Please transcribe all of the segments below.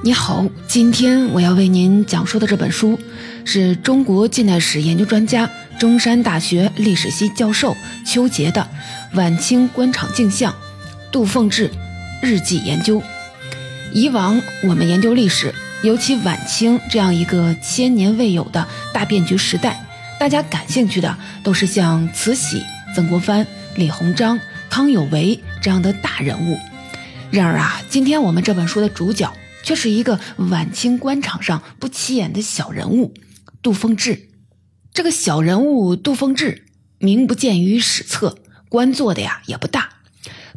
你好，今天我要为您讲述的这本书，是中国近代史研究专家、中山大学历史系教授邱杰的《晚清官场镜像：杜凤至日记研究》。以往我们研究历史，尤其晚清这样一个千年未有的大变局时代，大家感兴趣的都是像慈禧、曾国藩、李鸿章、康有为这样的大人物。然而啊，今天我们这本书的主角。却是一个晚清官场上不起眼的小人物，杜凤志。这个小人物杜凤志，名不见于史册，官做的呀也不大。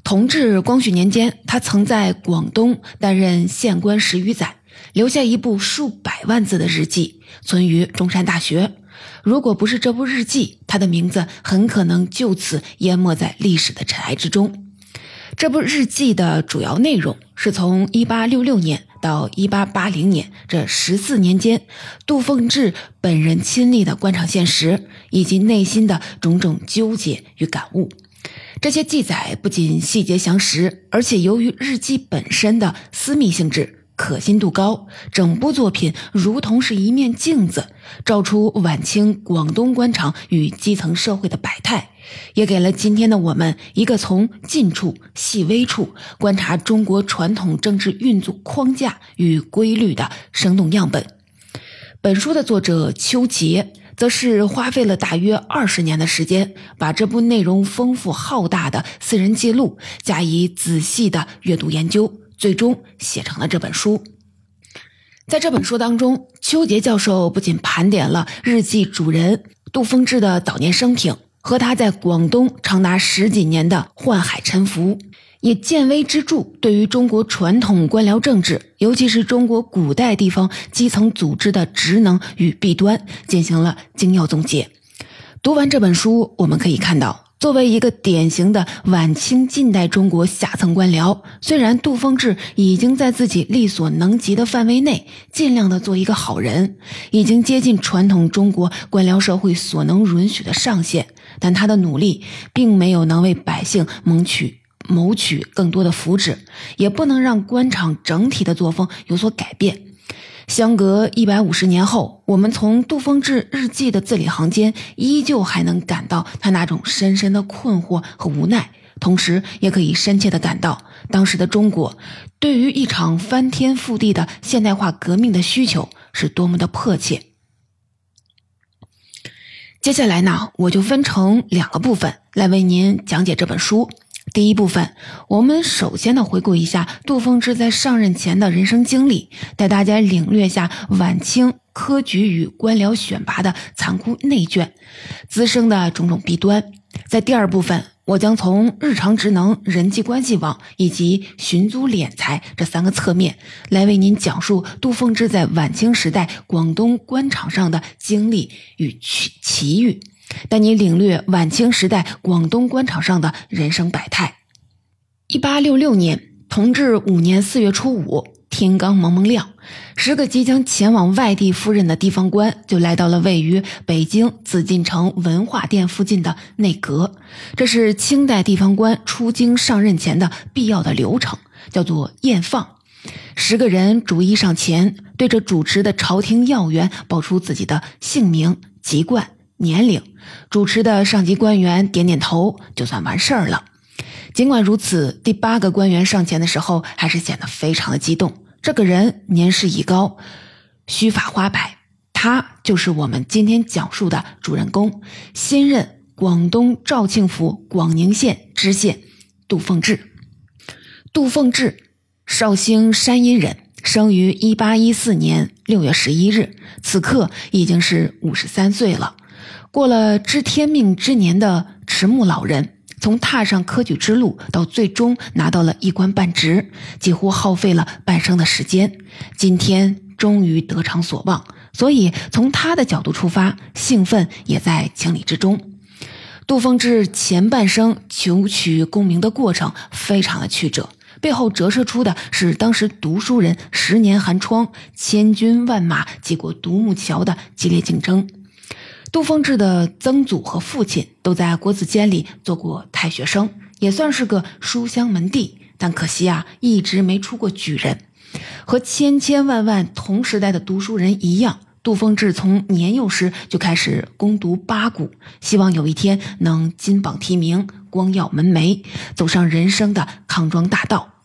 同治、光绪年间，他曾在广东担任县官十余载，留下一部数百万字的日记，存于中山大学。如果不是这部日记，他的名字很可能就此淹没在历史的尘埃之中。这部日记的主要内容是从1866年到一八八零年这十四年间，杜凤志本人亲历的官场现实以及内心的种种纠结与感悟。这些记载不仅细节详实，而且由于日记本身的私密性质。可信度高，整部作品如同是一面镜子，照出晚清广东官场与基层社会的百态，也给了今天的我们一个从近处、细微处观察中国传统政治运作框架与规律的生动样本。本书的作者邱杰，则是花费了大约二十年的时间，把这部内容丰富浩大的私人记录加以仔细的阅读研究。最终写成了这本书。在这本书当中，邱杰教授不仅盘点了日记主人杜凤至的早年生平和他在广东长达十几年的宦海沉浮，也见微知著，对于中国传统官僚政治，尤其是中国古代地方基层组织的职能与弊端，进行了精要总结。读完这本书，我们可以看到。作为一个典型的晚清近代中国下层官僚，虽然杜凤志已经在自己力所能及的范围内尽量的做一个好人，已经接近传统中国官僚社会所能允许的上限，但他的努力并没有能为百姓谋取谋取更多的福祉，也不能让官场整体的作风有所改变。相隔一百五十年后，我们从杜凤至日记的字里行间，依旧还能感到他那种深深的困惑和无奈，同时也可以深切的感到当时的中国对于一场翻天覆地的现代化革命的需求是多么的迫切。接下来呢，我就分成两个部分来为您讲解这本书。第一部分，我们首先呢回顾一下杜凤至在上任前的人生经历，带大家领略下晚清科举与官僚选拔的残酷内卷滋生的种种弊端。在第二部分，我将从日常职能、人际关系网以及寻租敛财这三个侧面，来为您讲述杜凤至在晚清时代广东官场上的经历与奇奇遇。带你领略晚清时代广东官场上的人生百态。一八六六年，同治五年四月初五，天刚蒙蒙亮，十个即将前往外地赴任的地方官就来到了位于北京紫禁城文化殿附近的内阁。这是清代地方官出京上任前的必要的流程，叫做验放。十个人逐一上前，对着主持的朝廷要员报出自己的姓名、籍贯。年龄，主持的上级官员点点头，就算完事儿了。尽管如此，第八个官员上前的时候，还是显得非常的激动。这个人年事已高，须发花白，他就是我们今天讲述的主人公，新任广东肇庆府广宁县知县杜凤志。杜凤志，绍兴山阴人，生于一八一四年六月十一日，此刻已经是五十三岁了。过了知天命之年的迟暮老人，从踏上科举之路到最终拿到了一官半职，几乎耗费了半生的时间。今天终于得偿所望，所以从他的角度出发，兴奋也在情理之中。杜凤至前半生求取功名的过程非常的曲折，背后折射出的是当时读书人十年寒窗、千军万马挤过独木桥的激烈竞争。杜凤至的曾祖和父亲都在国子监里做过太学生，也算是个书香门第。但可惜啊，一直没出过举人。和千千万万同时代的读书人一样，杜丰志从年幼时就开始攻读八股，希望有一天能金榜题名、光耀门楣，走上人生的康庄大道。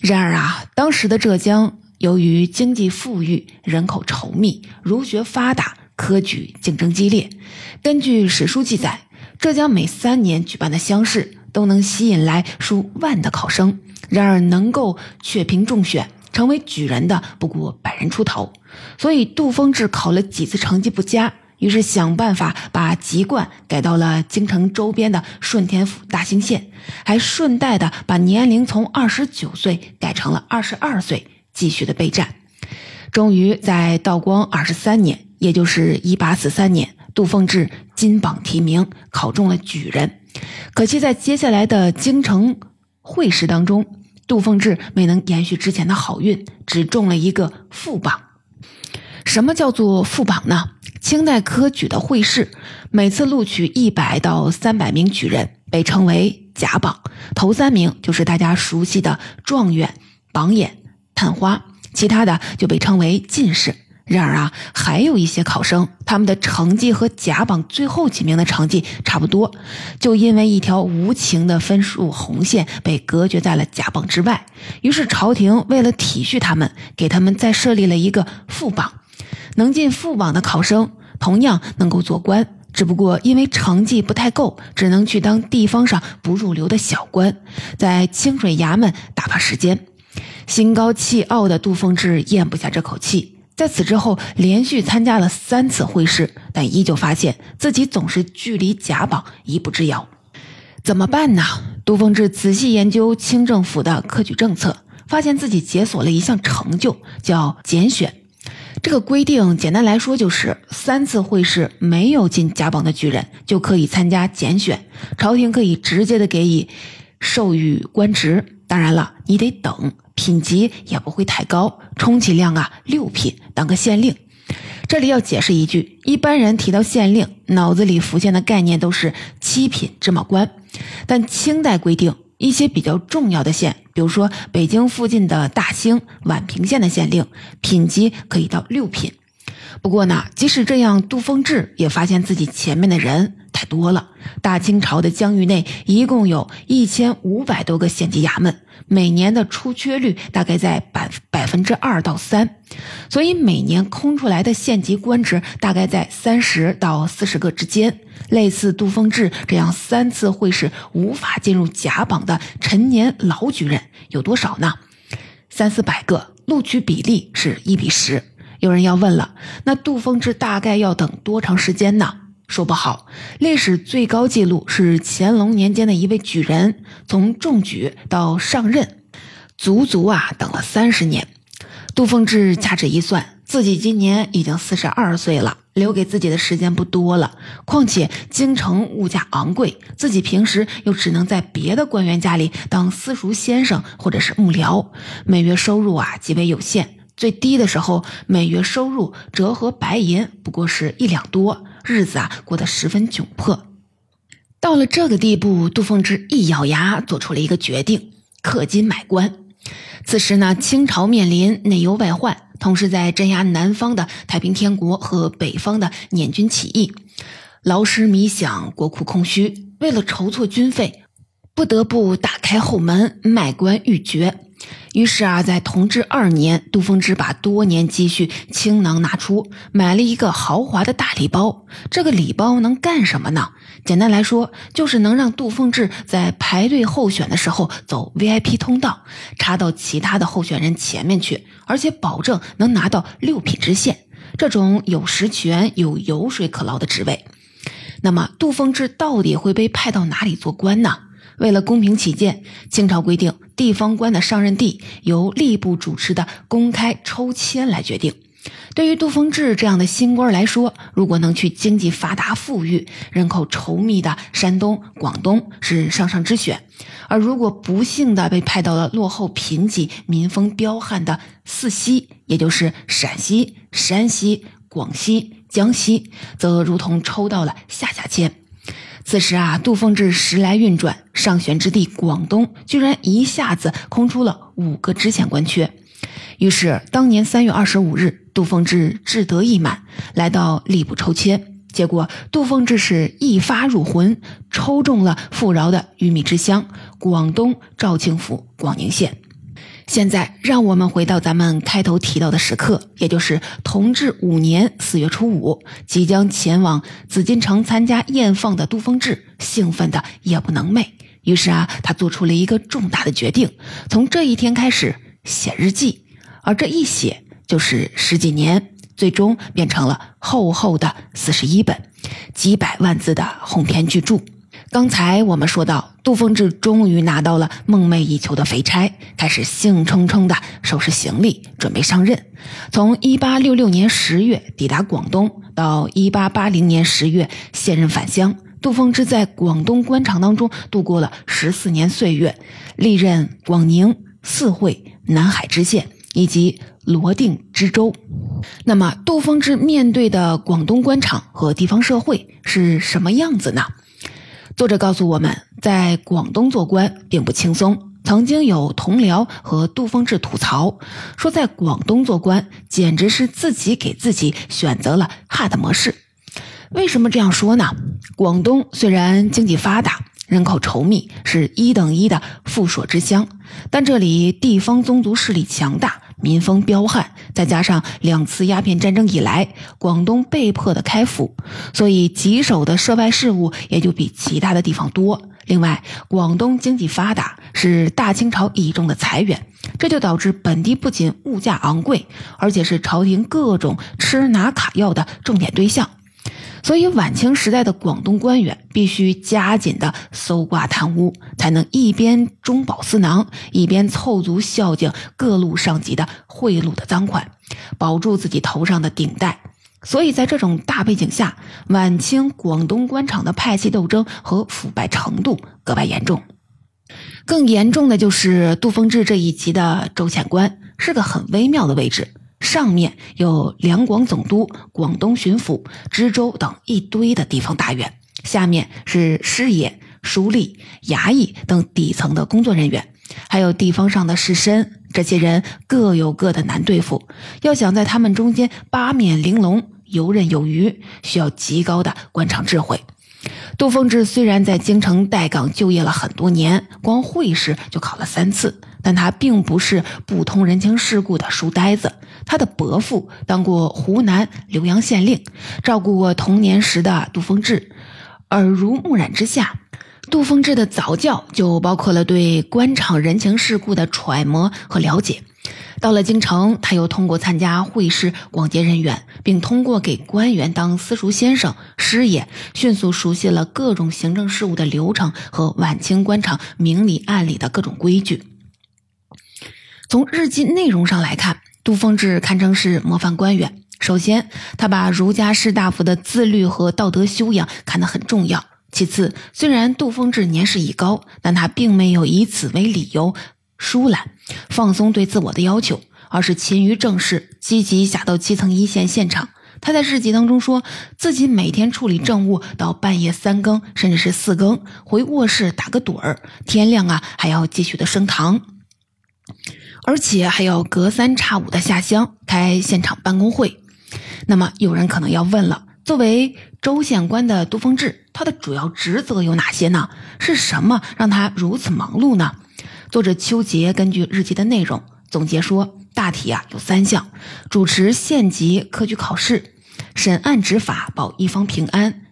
然而啊，当时的浙江由于经济富裕、人口稠密、儒学发达、科举竞争激烈，根据史书记载，浙江每三年举办的乡试都能吸引来数万的考生。然而，能够确评中选成为举人的不过百人出头，所以杜丰志考了几次成绩不佳，于是想办法把籍贯改到了京城周边的顺天府大兴县，还顺带的把年龄从二十九岁改成了二十二岁，继续的备战。终于在道光二十三年，也就是一八四三年，杜凤志金榜题名，考中了举人。可惜在接下来的京城。会试当中，杜凤志没能延续之前的好运，只中了一个副榜。什么叫做副榜呢？清代科举的会试，每次录取一百到三百名举人，被称为甲榜。头三名就是大家熟悉的状元、榜眼、探花，其他的就被称为进士。然而啊，还有一些考生，他们的成绩和甲榜最后几名的成绩差不多，就因为一条无情的分数红线被隔绝在了甲榜之外。于是朝廷为了体恤他们，给他们再设立了一个副榜。能进副榜的考生同样能够做官，只不过因为成绩不太够，只能去当地方上不入流的小官，在清水衙门打发时间。心高气傲的杜凤志咽不下这口气。在此之后，连续参加了三次会试，但依旧发现自己总是距离甲榜一步之遥。怎么办呢？杜凤志仔细研究清政府的科举政策，发现自己解锁了一项成就，叫拣选。这个规定简单来说就是，三次会试没有进甲榜的举人就可以参加拣选，朝廷可以直接的给予授予官职。当然了，你得等。品级也不会太高，充其量啊六品当个县令。这里要解释一句，一般人提到县令，脑子里浮现的概念都是七品芝麻官。但清代规定，一些比较重要的县，比如说北京附近的大兴、宛平县的县令，品级可以到六品。不过呢，即使这样，杜丰志也发现自己前面的人太多了。大清朝的疆域内一共有一千五百多个县级衙门。每年的出缺率大概在百百分之二到三，所以每年空出来的县级官职大概在三十到四十个之间。类似杜丰志这样三次会试无法进入甲榜的陈年老举人有多少呢？三四百个，录取比例是一比十。有人要问了，那杜丰志大概要等多长时间呢？说不好，历史最高纪录是乾隆年间的一位举人，从中举到上任，足足啊等了三十年。杜凤志掐指一算，自己今年已经四十二岁了，留给自己的时间不多了。况且京城物价昂贵，自己平时又只能在别的官员家里当私塾先生或者是幕僚，每月收入啊极为有限，最低的时候每月收入折合白银不过是一两多。日子啊，过得十分窘迫。到了这个地步，杜凤芝一咬牙，做出了一个决定：氪金买官。此时呢，清朝面临内忧外患，同时在镇压南方的太平天国和北方的捻军起义，劳师弥饷，国库空虚。为了筹措军费，不得不打开后门卖官鬻爵。于是啊，在同治二年，杜丰之把多年积蓄倾囊拿出，买了一个豪华的大礼包。这个礼包能干什么呢？简单来说，就是能让杜丰志在排队候选的时候走 VIP 通道，插到其他的候选人前面去，而且保证能拿到六品知县这种有实权、有油水可捞的职位。那么，杜丰志到底会被派到哪里做官呢？为了公平起见，清朝规定，地方官的上任地由吏部主持的公开抽签来决定。对于杜丰志这样的新官来说，如果能去经济发达、富裕、人口稠密的山东、广东是上上之选；而如果不幸的被派到了落后、贫瘠、民风彪悍的四西，也就是陕西、山西、广西、江西，则如同抽到了下下签。此时啊，杜丰志时来运转，上选之地广东居然一下子空出了五个知县官缺。于是，当年三月二十五日，杜凤志志得意满，来到吏部抽签。结果，杜凤志是一发入魂，抽中了富饶的鱼米之乡——广东肇庆府广宁县。现在，让我们回到咱们开头提到的时刻，也就是同治五年四月初五，即将前往紫禁城参加宴放的杜凤至，兴奋的夜不能寐。于是啊，他做出了一个重大的决定，从这一天开始写日记，而这一写就是十几年，最终变成了厚厚的四十一本、几百万字的鸿篇巨著。刚才我们说到，杜凤至终于拿到了梦寐以求的肥差，开始兴冲冲地收拾行李，准备上任。从1866年10月抵达广东，到1880年10月卸任返乡，杜凤至在广东官场当中度过了十四年岁月，历任广宁、四会、南海知县以及罗定知州。那么，杜凤至面对的广东官场和地方社会是什么样子呢？作者告诉我们，在广东做官并不轻松。曾经有同僚和杜凤志吐槽说，在广东做官简直是自己给自己选择了 hard 模式。为什么这样说呢？广东虽然经济发达，人口稠密，是一等一的富庶之乡，但这里地方宗族势力强大。民风彪悍，再加上两次鸦片战争以来，广东被迫的开府，所以棘手的涉外事务也就比其他的地方多。另外，广东经济发达，是大清朝倚重的财源，这就导致本地不仅物价昂贵，而且是朝廷各种吃拿卡要的重点对象。所以，晚清时代的广东官员必须加紧的搜刮贪污，才能一边中饱私囊，一边凑足孝敬各路上级的贿赂的赃款，保住自己头上的顶戴。所以在这种大背景下，晚清广东官场的派系斗争和腐败程度格外严重。更严重的就是杜凤志这一级的州县官是个很微妙的位置。上面有两广总督、广东巡抚、知州等一堆的地方大员，下面是师爷、书吏、衙役等底层的工作人员，还有地方上的士绅。这些人各有各的难对付，要想在他们中间八面玲珑、游刃有余，需要极高的官场智慧。杜凤至虽然在京城待岗就业了很多年，光会试就考了三次，但他并不是不通人情世故的书呆子。他的伯父当过湖南浏阳县令，照顾过童年时的杜凤至，耳濡目染之下，杜凤至的早教就包括了对官场人情世故的揣摩和了解。到了京城，他又通过参加会试广结人缘，并通过给官员当私塾先生、师爷，迅速熟悉了各种行政事务的流程和晚清官场明里暗里的各种规矩。从日记内容上来看，杜凤志堪称是模范官员。首先，他把儒家士大夫的自律和道德修养看得很重要。其次，虽然杜凤志年事已高，但他并没有以此为理由。疏懒、放松对自我的要求，而是勤于政事，积极下到基层一线现场。他在日记当中说自己每天处理政务到半夜三更，甚至是四更，回卧室打个盹儿，天亮啊还要继续的升堂，而且还要隔三差五的下乡开现场办公会。那么有人可能要问了，作为州县官的杜凤志，他的主要职责有哪些呢？是什么让他如此忙碌呢？作者邱杰根据日记的内容总结说，大体啊有三项：主持县级科举考试、审案执法保一方平安，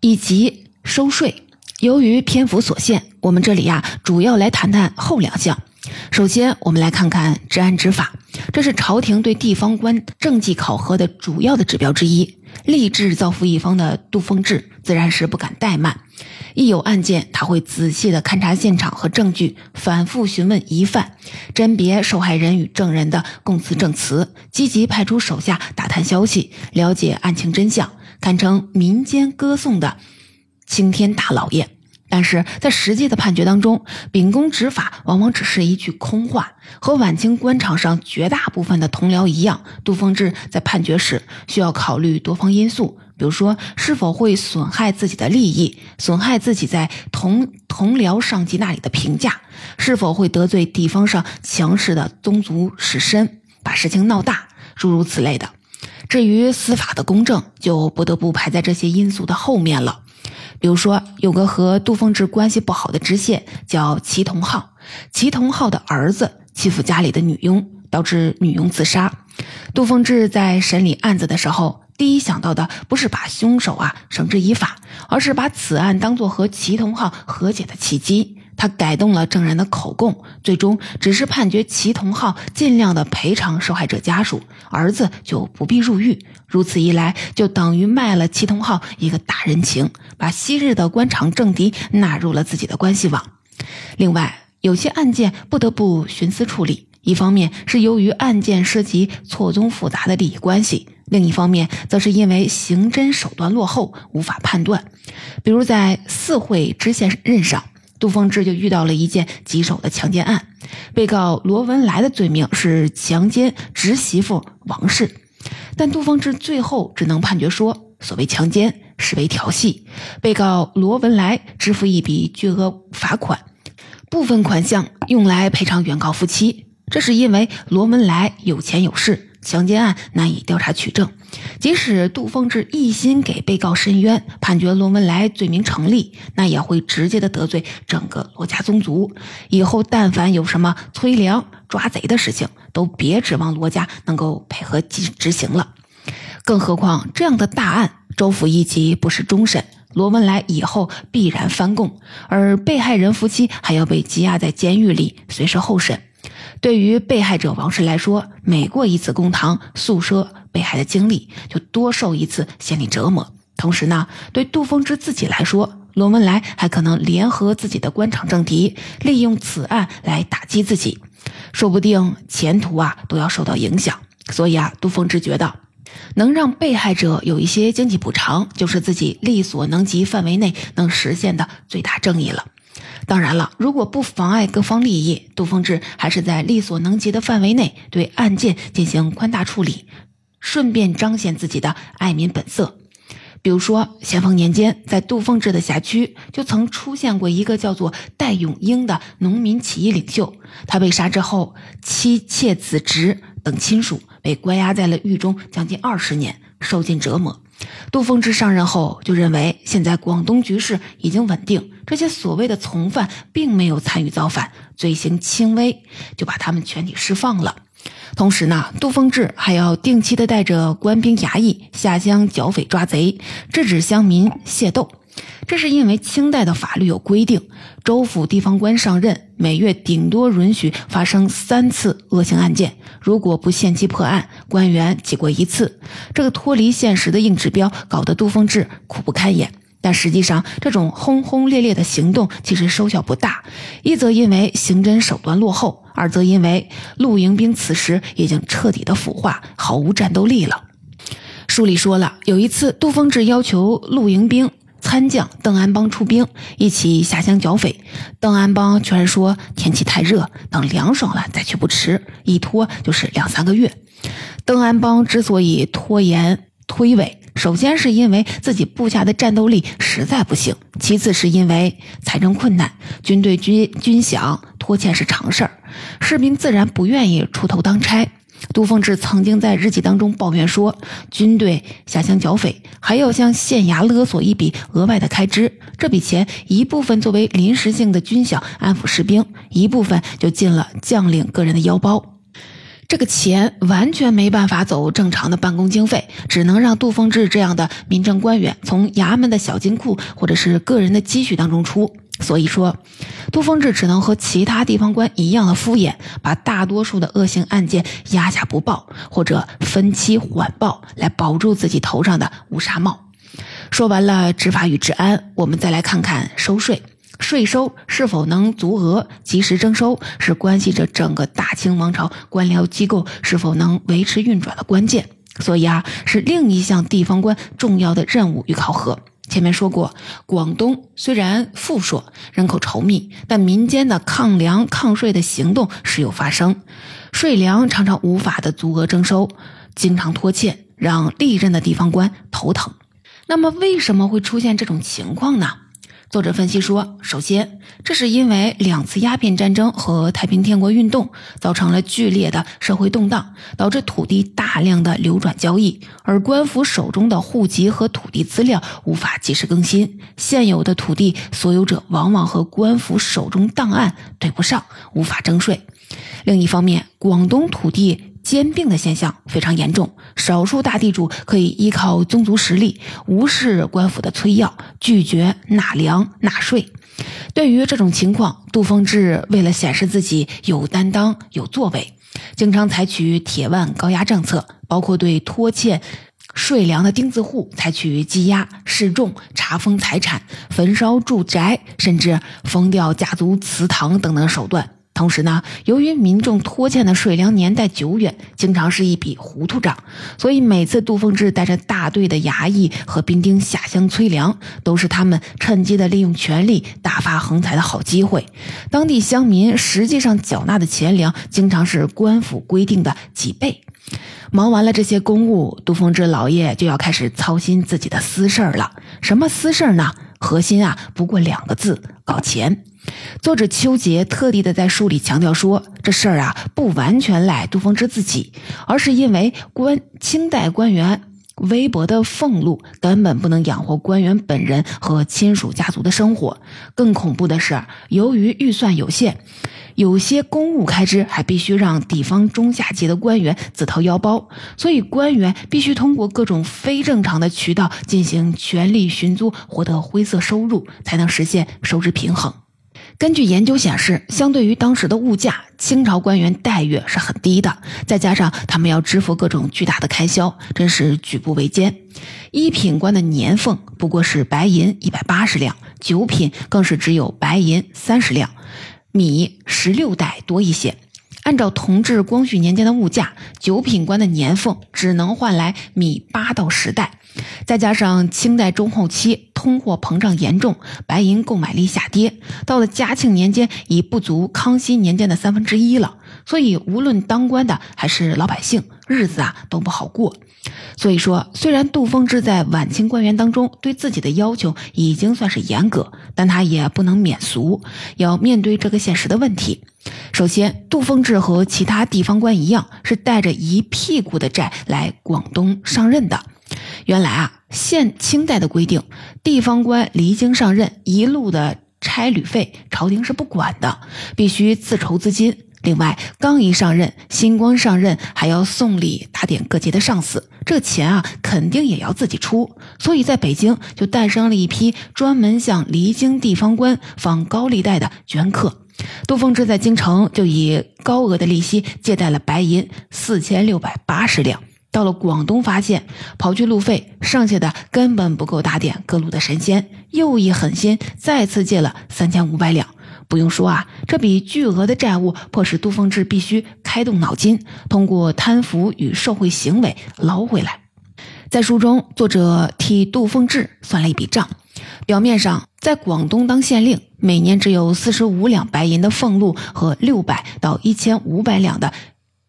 以及收税。由于篇幅所限，我们这里呀主要来谈谈后两项。首先，我们来看看治安执法，这是朝廷对地方官政绩考核的主要的指标之一。立志造福一方的杜凤志自然是不敢怠慢。一有案件，他会仔细的勘察现场和证据，反复询问疑犯，甄别受害人与证人的供词证词，积极派出手下打探消息，了解案情真相，堪称民间歌颂的青天大老爷。但是在实际的判决当中，秉公执法往往只是一句空话。和晚清官场上绝大部分的同僚一样，杜凤至在判决时需要考虑多方因素。比如说，是否会损害自己的利益，损害自己在同同僚上级那里的评价，是否会得罪地方上强势的宗族士绅，把事情闹大，诸如此类的。至于司法的公正，就不得不排在这些因素的后面了。比如说，有个和杜凤至关系不好的知县叫齐同浩，齐同浩的儿子欺负家里的女佣，导致女佣自杀。杜凤至在审理案子的时候，第一想到的不是把凶手啊绳之以法，而是把此案当作和齐同浩和解的契机。他改动了证人的口供，最终只是判决齐同浩尽量的赔偿受害者家属，儿子就不必入狱。如此一来，就等于卖了齐同浩一个大人情，把昔日的官场政敌纳入了自己的关系网。另外，有些案件不得不徇私处理，一方面是由于案件涉及错综复杂的利益关系，另一方面则是因为刑侦手段落后，无法判断。比如在四会知县任上。杜凤至就遇到了一件棘手的强奸案，被告罗文来的罪名是强奸侄媳妇王氏，但杜凤至最后只能判决说，所谓强奸实为调戏，被告罗文来支付一笔巨额罚款，部分款项用来赔偿原告夫妻，这是因为罗文来有钱有势。强奸案难以调查取证，即使杜凤至一心给被告申冤，判决罗文来罪名成立，那也会直接的得罪整个罗家宗族。以后但凡有什么催粮抓贼的事情，都别指望罗家能够配合执执行了。更何况这样的大案，州府一级不是终审，罗文来以后必然翻供，而被害人夫妻还要被羁押在监狱里，随时候审。对于被害者王氏来说，每过一次公堂诉说被害的经历，就多受一次心理折磨。同时呢，对杜峰之自己来说，罗文来还可能联合自己的官场政敌，利用此案来打击自己，说不定前途啊都要受到影响。所以啊，杜峰之觉得，能让被害者有一些经济补偿，就是自己力所能及范围内能实现的最大正义了。当然了，如果不妨碍各方利益，杜凤至还是在力所能及的范围内对案件进行宽大处理，顺便彰显自己的爱民本色。比如说，咸丰年间，在杜凤至的辖区就曾出现过一个叫做戴永英的农民起义领袖，他被杀之后，妻妾子侄等亲属被关押在了狱中将近二十年，受尽折磨。杜凤志上任后就认为，现在广东局势已经稳定，这些所谓的从犯并没有参与造反，罪行轻微，就把他们全体释放了。同时呢，杜凤志还要定期的带着官兵衙役下乡剿匪抓贼，制止乡民械斗。这是因为清代的法律有规定，州府地方官上任每月顶多允许发生三次恶性案件，如果不限期破案，官员记过一次。这个脱离现实的硬指标，搞得杜凤志苦不堪言。但实际上，这种轰轰烈烈的行动其实收效不大，一则因为刑侦手段落后，二则因为陆营兵此时已经彻底的腐化，毫无战斗力了。书里说了，有一次杜凤志要求陆营兵。参将邓安邦出兵，一起下乡剿匪。邓安邦居然说天气太热，等凉爽了再去不迟，一拖就是两三个月。邓安邦之所以拖延推诿，首先是因为自己部下的战斗力实在不行，其次是因为财政困难，军队军军饷拖欠是常事儿，士兵自然不愿意出头当差。杜凤至曾经在日记当中抱怨说：“军队下乡剿匪，还要向县衙勒索一笔额外的开支。这笔钱一部分作为临时性的军饷安抚士兵，一部分就进了将领个人的腰包。这个钱完全没办法走正常的办公经费，只能让杜凤志这样的民政官员从衙门的小金库或者是个人的积蓄当中出。”所以说，杜峰志只能和其他地方官一样的敷衍，把大多数的恶性案件压下不报，或者分期缓报，来保住自己头上的乌纱帽。说完了执法与治安，我们再来看看收税。税收是否能足额及时征收，是关系着整个大清王朝官僚机构是否能维持运转的关键。所以啊，是另一项地方官重要的任务与考核。前面说过，广东虽然富硕，人口稠密，但民间的抗粮抗税的行动时有发生，税粮常常无法的足额征收，经常拖欠，让历任的地方官头疼。那么，为什么会出现这种情况呢？作者分析说，首先，这是因为两次鸦片战争和太平天国运动造成了剧烈的社会动荡，导致土地大量的流转交易，而官府手中的户籍和土地资料无法及时更新，现有的土地所有者往往和官府手中档案对不上，无法征税。另一方面，广东土地。兼并的现象非常严重，少数大地主可以依靠宗族实力，无视官府的催要，拒绝纳粮纳税。对于这种情况，杜丰志为了显示自己有担当、有作为，经常采取铁腕高压政策，包括对拖欠税粮的钉子户采取羁押、示众、查封财产、焚烧住宅，甚至封掉家族祠堂等等手段。同时呢，由于民众拖欠的税粮年代久远，经常是一笔糊涂账，所以每次杜凤志带着大队的衙役和兵丁下乡催粮，都是他们趁机的利用权力大发横财的好机会。当地乡民实际上缴纳的钱粮，经常是官府规定的几倍。忙完了这些公务，杜凤志老爷就要开始操心自己的私事儿了。什么私事儿呢？核心啊，不过两个字：搞钱。作者邱杰特地的在书里强调说，这事儿啊不完全赖杜丰之自己，而是因为官清代官员微薄的俸禄根本不能养活官员本人和亲属家族的生活。更恐怖的是，由于预算有限，有些公务开支还必须让地方中下级的官员自掏腰包，所以官员必须通过各种非正常的渠道进行权力寻租，获得灰色收入，才能实现收支平衡。根据研究显示，相对于当时的物价，清朝官员待遇是很低的。再加上他们要支付各种巨大的开销，真是举步维艰。一品官的年俸不过是白银一百八十两，九品更是只有白银三十两，米十六袋多一些。按照同治、光绪年间的物价，九品官的年俸只能换来米八到十袋。再加上清代中后期通货膨胀严重，白银购买力下跌，到了嘉庆年间已不足康熙年间的三分之一了。所以，无论当官的还是老百姓，日子啊都不好过。所以说，虽然杜丰之在晚清官员当中对自己的要求已经算是严格，但他也不能免俗，要面对这个现实的问题。首先，杜丰志和其他地方官一样，是带着一屁股的债来广东上任的。原来啊，现清代的规定，地方官离京上任，一路的差旅费朝廷是不管的，必须自筹资金。另外，刚一上任，新官上任还要送礼打点各级的上司，这钱啊，肯定也要自己出。所以，在北京就诞生了一批专门向离京地方官放高利贷的捐客。杜凤之在京城就以高额的利息借贷了白银四千六百八十两。到了广东，发现跑去路费，剩下的根本不够打点各路的神仙，又一狠心，再次借了三千五百两。不用说啊，这笔巨额的债务迫使杜凤志必须开动脑筋，通过贪腐与受贿行为捞回来。在书中，作者替杜凤志算了一笔账：表面上在广东当县令，每年只有四十五两白银的俸禄和六百到一千五百两的。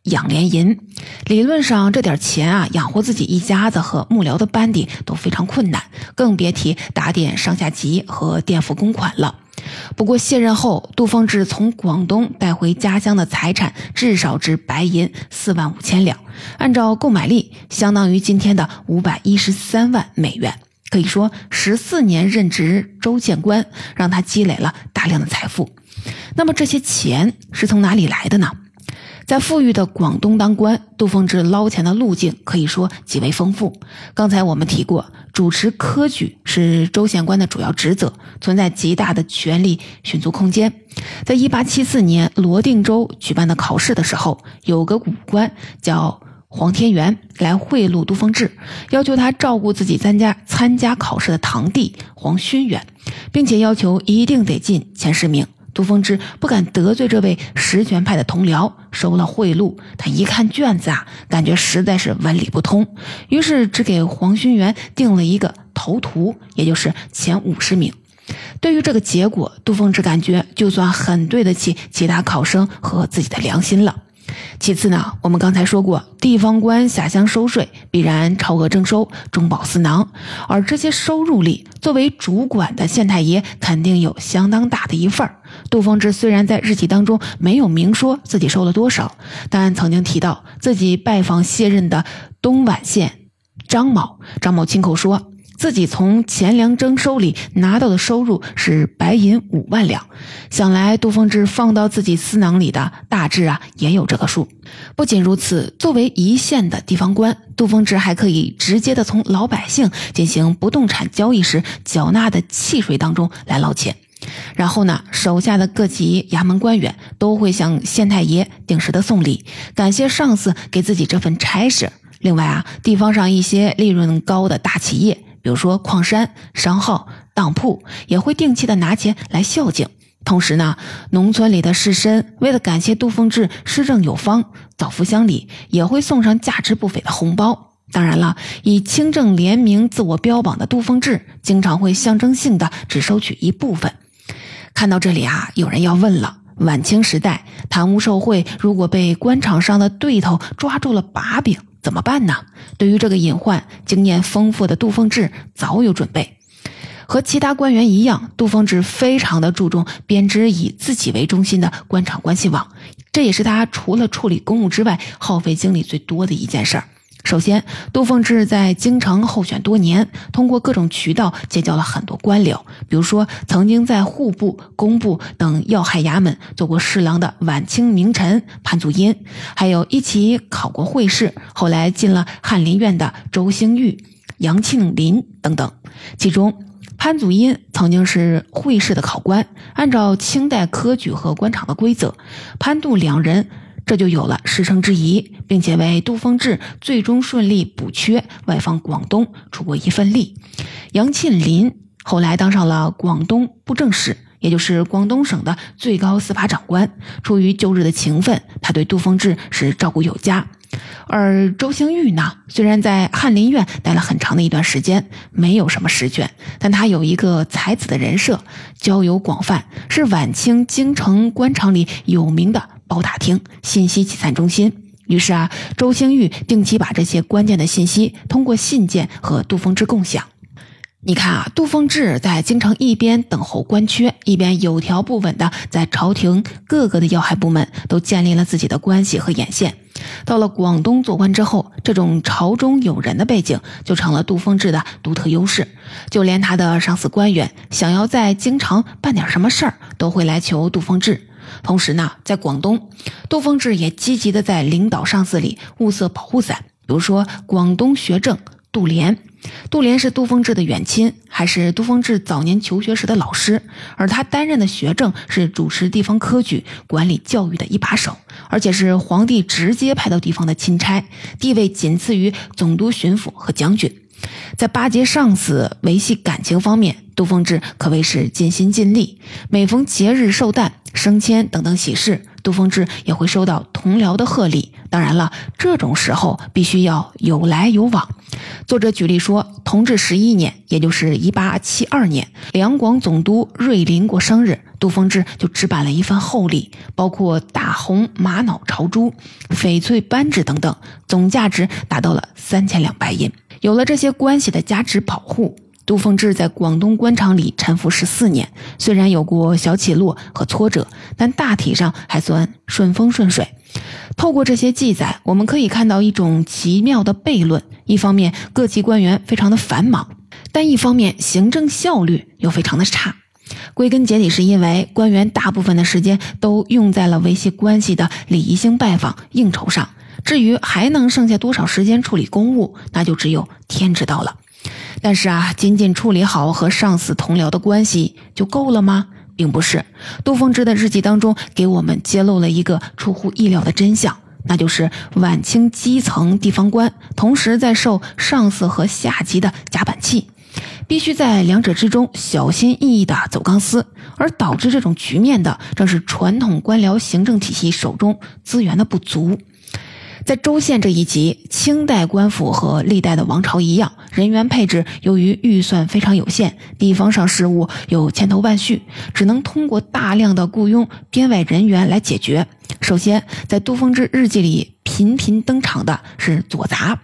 养廉银，理论上这点钱啊，养活自己一家子和幕僚的班底都非常困难，更别提打点上下级和垫付公款了。不过卸任后，杜丰志从广东带回家乡的财产至少值白银四万五千两，按照购买力，相当于今天的五百一十三万美元。可以说，十四年任职州县官，让他积累了大量的财富。那么这些钱是从哪里来的呢？在富裕的广东当官，杜凤之捞钱的路径可以说极为丰富。刚才我们提过，主持科举是州县官的主要职责，存在极大的权力寻租空间。在一八七四年罗定州举办的考试的时候，有个武官叫黄天元来贿赂杜凤志，要求他照顾自己参加参加考试的堂弟黄勋元，并且要求一定得进前十名。杜丰之不敢得罪这位实权派的同僚，收了贿赂。他一看卷子啊，感觉实在是文理不通，于是只给黄勋元定了一个头图，也就是前五十名。对于这个结果，杜丰之感觉就算很对得起其他考生和自己的良心了。其次呢，我们刚才说过，地方官下乡收税，必然超额征收，中饱私囊。而这些收入里，作为主管的县太爷肯定有相当大的一份儿。杜丰志虽然在日记当中没有明说自己收了多少，但曾经提到自己拜访卸任的东莞县张某，张某亲口说。自己从钱粮征收里拿到的收入是白银五万两，想来杜丰志放到自己私囊里的大致啊也有这个数。不仅如此，作为一线的地方官，杜丰志还可以直接的从老百姓进行不动产交易时缴纳的契税当中来捞钱。然后呢，手下的各级衙门官员都会向县太爷定时的送礼，感谢上司给自己这份差事。另外啊，地方上一些利润高的大企业。比如说矿山、商号、当铺也会定期的拿钱来孝敬。同时呢，农村里的士绅为了感谢杜凤志施政有方、造福乡里，也会送上价值不菲的红包。当然了，以清正廉明自我标榜的杜凤志，经常会象征性的只收取一部分。看到这里啊，有人要问了：晚清时代贪污受贿，如果被官场上的对头抓住了把柄？怎么办呢？对于这个隐患，经验丰富的杜凤志早有准备。和其他官员一样，杜凤志非常的注重编织以自己为中心的官场关系网，这也是他除了处理公务之外耗费精力最多的一件事儿。首先，杜凤志在京城候选多年，通过各种渠道结交了很多官僚。比如说，曾经在户部、工部等要害衙门做过侍郎的晚清名臣潘祖荫，还有一起考过会试，后来进了翰林院的周兴玉、杨庆林等等。其中，潘祖荫曾经是会试的考官，按照清代科举和官场的规则，潘杜两人。这就有了师生之谊，并且为杜丰志最终顺利补缺外放广东出过一份力。杨庆林后来当上了广东布政使，也就是广东省的最高司法长官。出于旧日的情分，他对杜丰志是照顾有加。而周兴玉呢，虽然在翰林院待了很长的一段时间，没有什么实权，但他有一个才子的人设，交友广泛，是晚清京城官场里有名的。包打听信息集散中心。于是啊，周兴玉定期把这些关键的信息通过信件和杜丰志共享。你看啊，杜丰志在京城一边等候官缺，一边有条不紊的在朝廷各个的要害部门都建立了自己的关系和眼线。到了广东做官之后，这种朝中有人的背景就成了杜丰志的独特优势。就连他的上司官员想要在京城办点什么事儿，都会来求杜丰志。同时呢，在广东，杜丰志也积极的在领导上司里物色保护伞，比如说广东学政杜廉。杜廉是杜丰志的远亲，还是杜丰志早年求学时的老师，而他担任的学政是主持地方科举、管理教育的一把手，而且是皇帝直接派到地方的钦差，地位仅次于总督、巡抚和将军。在巴结上司、维系感情方面，杜丰志可谓是尽心尽力。每逢节日、寿诞、升迁等等喜事，杜丰志也会收到同僚的贺礼。当然了，这种时候必须要有来有往。作者举例说，同治十一年，也就是一八七二年，两广总督瑞麟过生日，杜丰志就置办了一份厚礼，包括大红玛瑙朝珠、翡翠扳指等等，总价值达到了三千两白银。有了这些关系的加持保护，杜凤志在广东官场里沉浮十四年，虽然有过小起落和挫折，但大体上还算顺风顺水。透过这些记载，我们可以看到一种奇妙的悖论：一方面，各级官员非常的繁忙，但一方面行政效率又非常的差。归根结底，是因为官员大部分的时间都用在了维系关系的礼仪性拜访、应酬上。至于还能剩下多少时间处理公务，那就只有天知道了。但是啊，仅仅处理好和上司同僚的关系就够了吗？并不是。杜凤芝的日记当中给我们揭露了一个出乎意料的真相，那就是晚清基层地方官同时在受上司和下级的夹板气，必须在两者之中小心翼翼地走钢丝，而导致这种局面的正是传统官僚行政体系手中资源的不足。在州县这一级，清代官府和历代的王朝一样，人员配置由于预算非常有限，地方上事务有千头万绪，只能通过大量的雇佣编外人员来解决。首先，在杜丰之日记里频频登场的是左杂，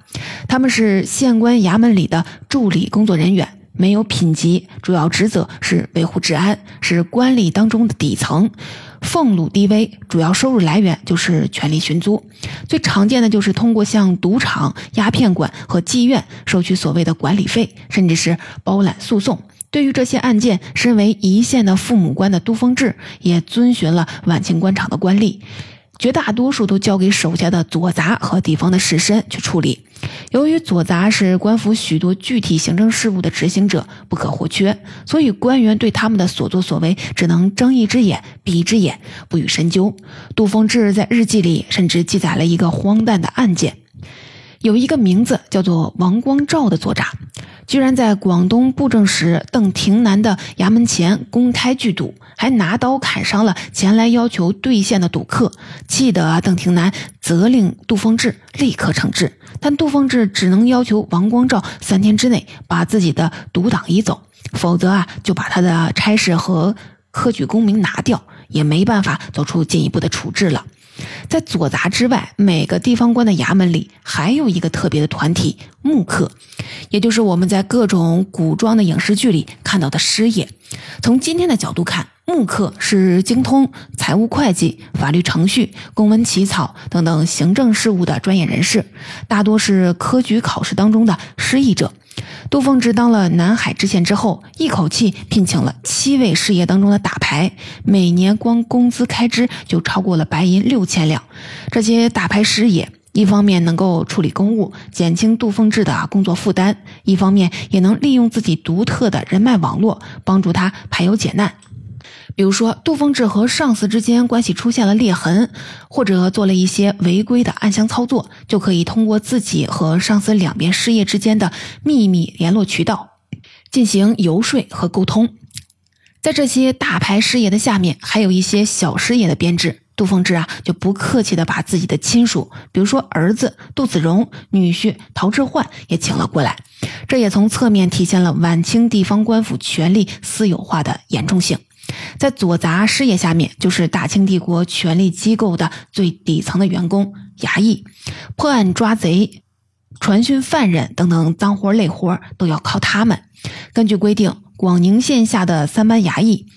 他们是县官衙门里的助理工作人员。没有品级，主要职责是维护治安，是官吏当中的底层，俸禄低微，主要收入来源就是权力寻租。最常见的就是通过向赌场、鸦片馆和妓院收取所谓的管理费，甚至是包揽诉讼。对于这些案件，身为一线的父母官的杜丰志也遵循了晚清官场的官吏。绝大多数都交给手下的左杂和地方的士绅去处理。由于左杂是官府许多具体行政事务的执行者，不可或缺，所以官员对他们的所作所为只能睁一只眼闭一只眼，不予深究。杜丰志在日记里甚至记载了一个荒诞的案件：有一个名字叫做王光照的作诈。居然在广东布政使邓廷南的衙门前公开聚赌，还拿刀砍伤了前来要求兑现的赌客，气得邓廷南责令杜凤志立刻惩治，但杜凤志只能要求王光照三天之内把自己的赌档移走，否则啊就把他的差事和科举功名拿掉，也没办法做出进一步的处置了。在左杂之外，每个地方官的衙门里还有一个特别的团体——木客，也就是我们在各种古装的影视剧里看到的师爷。从今天的角度看，木客是精通财务会计、法律程序、公文起草等等行政事务的专业人士，大多是科举考试当中的失意者。杜凤芝当了南海知县之后，一口气聘请了七位事业当中的大牌，每年光工资开支就超过了白银六千两。这些大牌师爷，一方面能够处理公务，减轻杜凤芝的工作负担；一方面也能利用自己独特的人脉网络，帮助他排忧解难。比如说，杜丰志和上司之间关系出现了裂痕，或者做了一些违规的暗箱操作，就可以通过自己和上司两边事业之间的秘密联络渠道进行游说和沟通。在这些大牌事业的下面，还有一些小事业的编制。杜丰志啊，就不客气的把自己的亲属，比如说儿子杜子荣、女婿陶志焕也请了过来，这也从侧面体现了晚清地方官府权力私有化的严重性。在左杂事业下面，就是大清帝国权力机构的最底层的员工衙役，破案抓贼、传讯犯人等等脏活累活都要靠他们。根据规定，广宁县下的三班衙役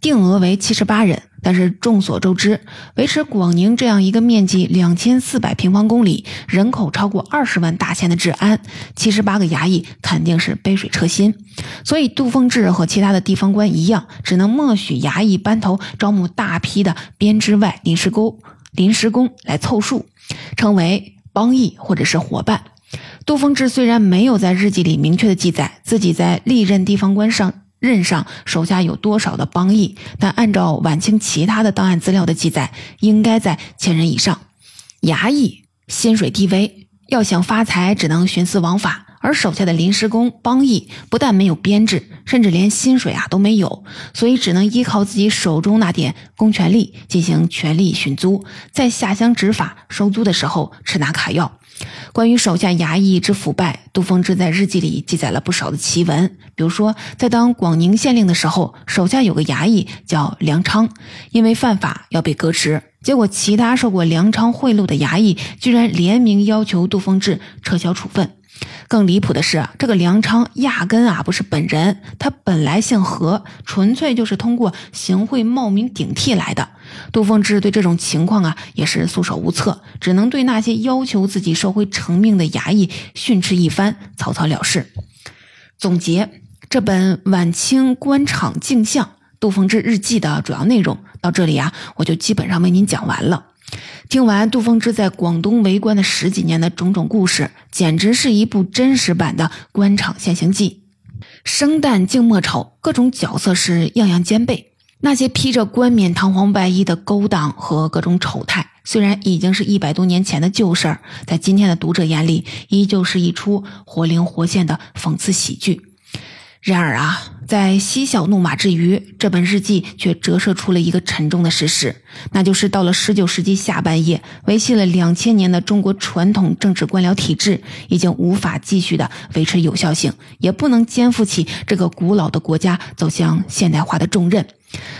定额为七十八人。但是众所周知，维持广宁这样一个面积两千四百平方公里、人口超过二十万大县的治安，七十八个衙役肯定是杯水车薪。所以杜凤志和其他的地方官一样，只能默许衙役班头招募大批的编制外临时工、临时工来凑数，称为帮役或者是伙伴。杜凤志虽然没有在日记里明确的记载自己在历任地方官上。任上手下有多少的帮役？但按照晚清其他的档案资料的记载，应该在千人以上。衙役薪水低微，要想发财只能徇私枉法。而手下的临时工帮役不但没有编制，甚至连薪水啊都没有，所以只能依靠自己手中那点公权力进行权力寻租，在下乡执法收租的时候吃拿卡要。关于手下衙役之腐败，杜丰志在日记里记载了不少的奇闻。比如说，在当广宁县令的时候，手下有个衙役叫梁昌，因为犯法要被革职，结果其他受过梁昌贿赂的衙役居然联名要求杜丰志撤销处分。更离谱的是，这个梁昌压根啊不是本人，他本来姓何，纯粹就是通过行贿冒名顶替来的。杜丰之对这种情况啊也是束手无策，只能对那些要求自己收回成命的衙役训斥一番，草草了事。总结这本晚清官场镜像杜丰之日记的主要内容，到这里啊我就基本上为您讲完了。听完杜丰之在广东为官的十几年的种种故事，简直是一部真实版的官场现形记。生旦净末丑，各种角色是样样兼备。那些披着冠冕堂皇外衣的勾当和各种丑态，虽然已经是一百多年前的旧事儿，在今天的读者眼里，依旧是一出活灵活现的讽刺喜剧。然而啊。在嬉笑怒骂之余，这本日记却折射出了一个沉重的事实，那就是到了十九世纪下半叶，维系了两千年的中国传统政治官僚体制已经无法继续的维持有效性，也不能肩负起这个古老的国家走向现代化的重任。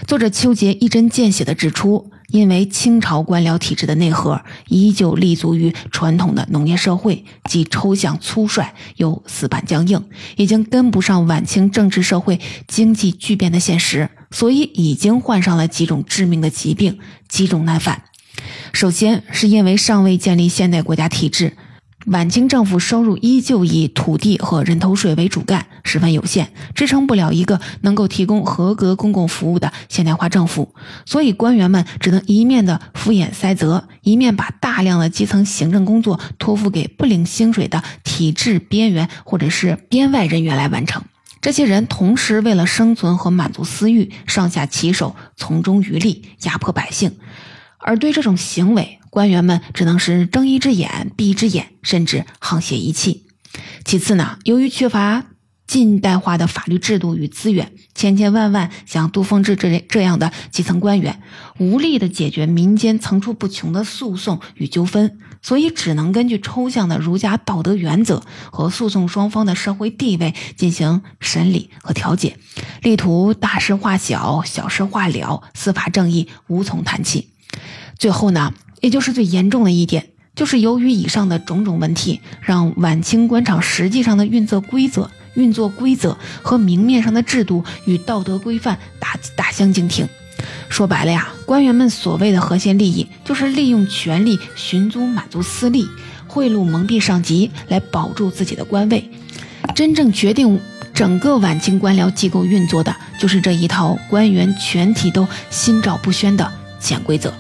作者邱杰一针见血地指出。因为清朝官僚体制的内核依旧立足于传统的农业社会，既抽象粗率又死板僵硬，已经跟不上晚清政治社会经济巨变的现实，所以已经患上了几种致命的疾病，积重难返。首先是因为尚未建立现代国家体制。晚清政府收入依旧以土地和人头税为主干，十分有限，支撑不了一个能够提供合格公共服务的现代化政府。所以官员们只能一面的敷衍塞责，一面把大量的基层行政工作托付给不领薪水的体制边缘或者是编外人员来完成。这些人同时为了生存和满足私欲，上下其手，从中渔利，压迫百姓。而对这种行为，官员们只能是睁一只眼闭一只眼，甚至沆瀣一气。其次呢，由于缺乏近代化的法律制度与资源，千千万万像杜丰志这类这样的基层官员，无力的解决民间层出不穷的诉讼与纠纷，所以只能根据抽象的儒家道德原则和诉讼双方的社会地位进行审理和调解，力图大事化小，小事化了，司法正义无从谈起。最后呢，也就是最严重的一点，就是由于以上的种种问题，让晚清官场实际上的运作规则、运作规则和明面上的制度与道德规范大大相径庭。说白了呀，官员们所谓的核心利益，就是利用权力寻租满足私利，贿赂蒙蔽上级，来保住自己的官位。真正决定整个晚清官僚机构运作的，就是这一套官员全体都心照不宣的潜规则。